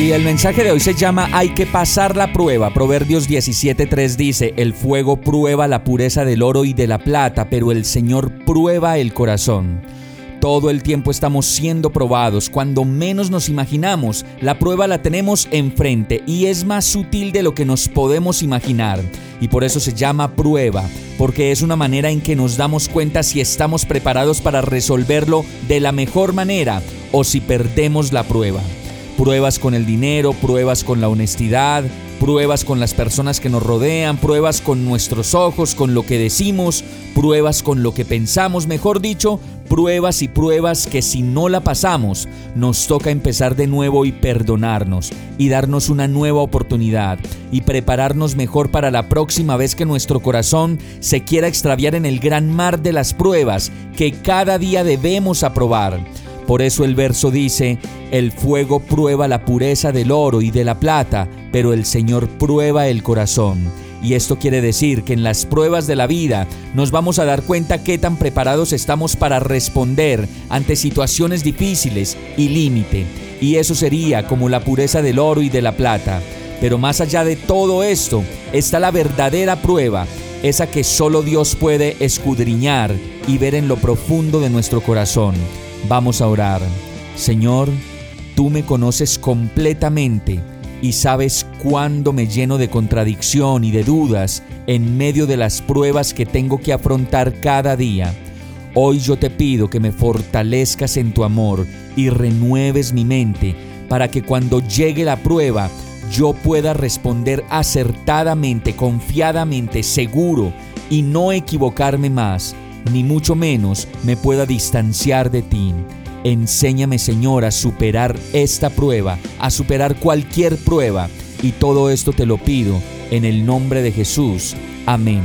Y el mensaje de hoy se llama Hay que pasar la prueba. Proverbios 17.3 dice, El fuego prueba la pureza del oro y de la plata, pero el Señor prueba el corazón. Todo el tiempo estamos siendo probados. Cuando menos nos imaginamos, la prueba la tenemos enfrente y es más sutil de lo que nos podemos imaginar. Y por eso se llama prueba, porque es una manera en que nos damos cuenta si estamos preparados para resolverlo de la mejor manera o si perdemos la prueba pruebas con el dinero, pruebas con la honestidad, pruebas con las personas que nos rodean, pruebas con nuestros ojos, con lo que decimos, pruebas con lo que pensamos, mejor dicho, pruebas y pruebas que si no la pasamos, nos toca empezar de nuevo y perdonarnos y darnos una nueva oportunidad y prepararnos mejor para la próxima vez que nuestro corazón se quiera extraviar en el gran mar de las pruebas que cada día debemos aprobar. Por eso el verso dice, el fuego prueba la pureza del oro y de la plata, pero el Señor prueba el corazón. Y esto quiere decir que en las pruebas de la vida nos vamos a dar cuenta qué tan preparados estamos para responder ante situaciones difíciles y límite. Y eso sería como la pureza del oro y de la plata. Pero más allá de todo esto está la verdadera prueba, esa que solo Dios puede escudriñar y ver en lo profundo de nuestro corazón. Vamos a orar. Señor, tú me conoces completamente y sabes cuándo me lleno de contradicción y de dudas en medio de las pruebas que tengo que afrontar cada día. Hoy yo te pido que me fortalezcas en tu amor y renueves mi mente para que cuando llegue la prueba yo pueda responder acertadamente, confiadamente, seguro y no equivocarme más ni mucho menos me pueda distanciar de ti. Enséñame, Señor, a superar esta prueba, a superar cualquier prueba, y todo esto te lo pido en el nombre de Jesús. Amén.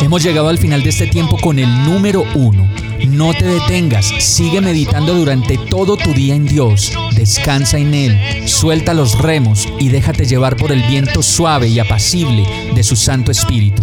Hemos llegado al final de este tiempo con el número uno. No te detengas, sigue meditando durante todo tu día en Dios, descansa en Él, suelta los remos y déjate llevar por el viento suave y apacible de su Santo Espíritu.